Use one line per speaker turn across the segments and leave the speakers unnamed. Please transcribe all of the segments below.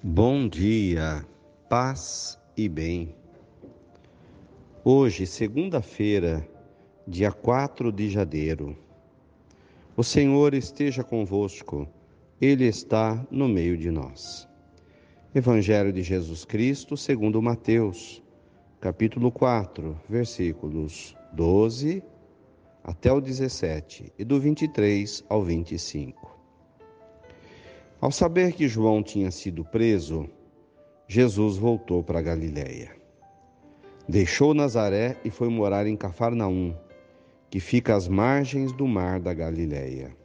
Bom dia, paz e bem. Hoje, segunda-feira, dia 4 de janeiro. O Senhor esteja convosco, Ele está no meio de nós. Evangelho de Jesus Cristo, segundo Mateus, capítulo 4, versículos 12 até o 17 e do 23 ao 25. Ao saber que João tinha sido preso, Jesus voltou para Galiléia. Deixou Nazaré e foi morar em Cafarnaum, que fica às margens do mar da Galiléia,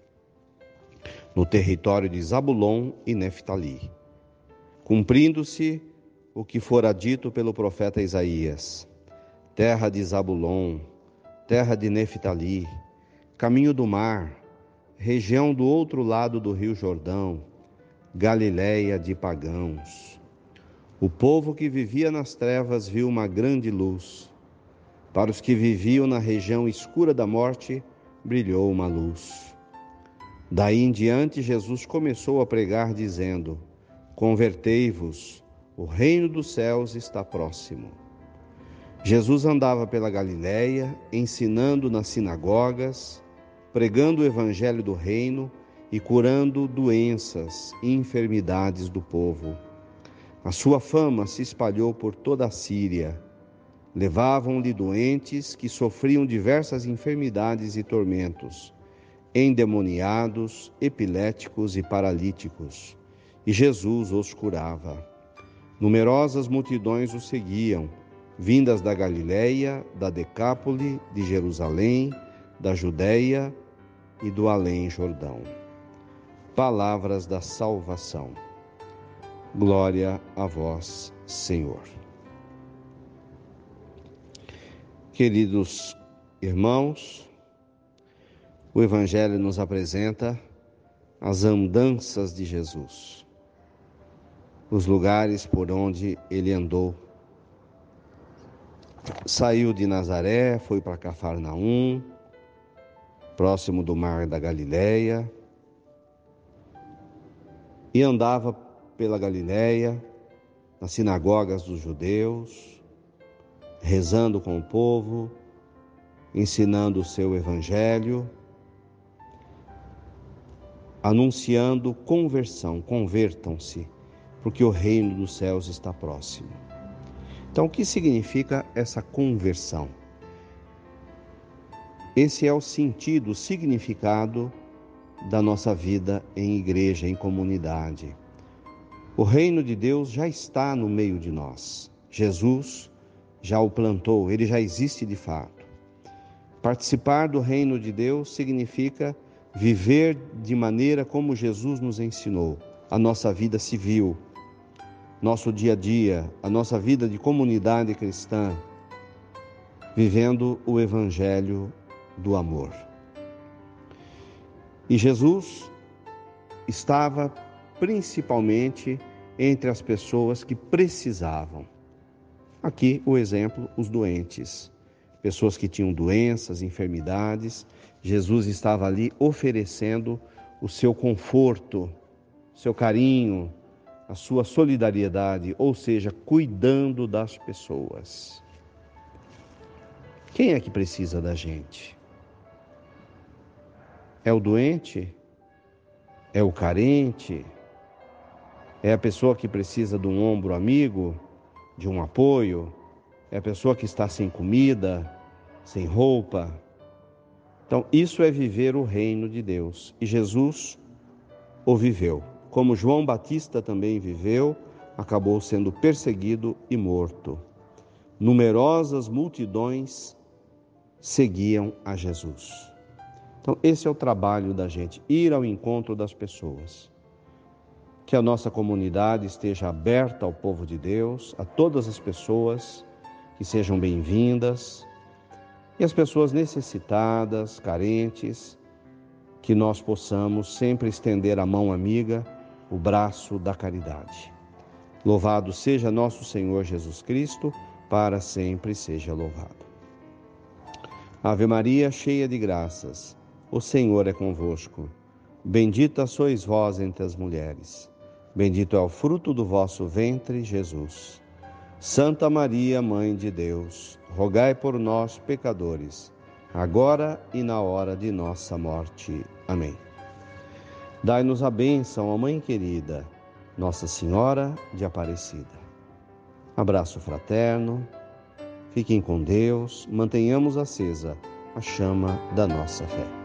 no território de Zabulon e Neftali, cumprindo-se o que fora dito pelo profeta Isaías: terra de Zabulon, terra de Neftali, caminho do mar, região do outro lado do rio Jordão, Galiléia de pagãos. O povo que vivia nas trevas viu uma grande luz. Para os que viviam na região escura da morte, brilhou uma luz. Daí em diante, Jesus começou a pregar, dizendo: Convertei-vos, o reino dos céus está próximo. Jesus andava pela Galiléia, ensinando nas sinagogas, pregando o evangelho do reino e curando doenças e enfermidades do povo. A sua fama se espalhou por toda a Síria. Levavam-lhe doentes que sofriam diversas enfermidades e tormentos, endemoniados, epiléticos e paralíticos, e Jesus os curava. Numerosas multidões o seguiam, vindas da Galiléia, da Decápole, de Jerusalém, da Judéia e do além Jordão palavras da salvação. Glória a vós, Senhor. Queridos irmãos, o Evangelho nos apresenta as andanças de Jesus, os lugares por onde ele andou. Saiu de Nazaré, foi para Cafarnaum, próximo do mar da Galileia, e andava pela Galiléia, nas sinagogas dos judeus, rezando com o povo, ensinando o seu evangelho, anunciando conversão, convertam-se, porque o reino dos céus está próximo. Então, o que significa essa conversão? Esse é o sentido, o significado da nossa vida em igreja, em comunidade. O reino de Deus já está no meio de nós. Jesus já o plantou, ele já existe de fato. Participar do reino de Deus significa viver de maneira como Jesus nos ensinou, a nossa vida civil, nosso dia a dia, a nossa vida de comunidade cristã, vivendo o evangelho do amor. E Jesus estava principalmente entre as pessoas que precisavam. Aqui o exemplo, os doentes, pessoas que tinham doenças, enfermidades. Jesus estava ali oferecendo o seu conforto, seu carinho, a sua solidariedade, ou seja, cuidando das pessoas. Quem é que precisa da gente? É o doente? É o carente? É a pessoa que precisa de um ombro amigo, de um apoio? É a pessoa que está sem comida, sem roupa? Então, isso é viver o reino de Deus. E Jesus o viveu. Como João Batista também viveu, acabou sendo perseguido e morto. Numerosas multidões seguiam a Jesus. Então, esse é o trabalho da gente, ir ao encontro das pessoas. Que a nossa comunidade esteja aberta ao povo de Deus, a todas as pessoas que sejam bem-vindas e as pessoas necessitadas, carentes, que nós possamos sempre estender a mão amiga, o braço da caridade. Louvado seja nosso Senhor Jesus Cristo, para sempre seja louvado. Ave Maria, cheia de graças, o Senhor é convosco. Bendita sois vós entre as mulheres. Bendito é o fruto do vosso ventre, Jesus. Santa Maria, Mãe de Deus, rogai por nós, pecadores, agora e na hora de nossa morte. Amém. Dai-nos a bênção, ó Mãe querida, Nossa Senhora de Aparecida. Abraço fraterno, fiquem com Deus, mantenhamos acesa a chama da nossa fé.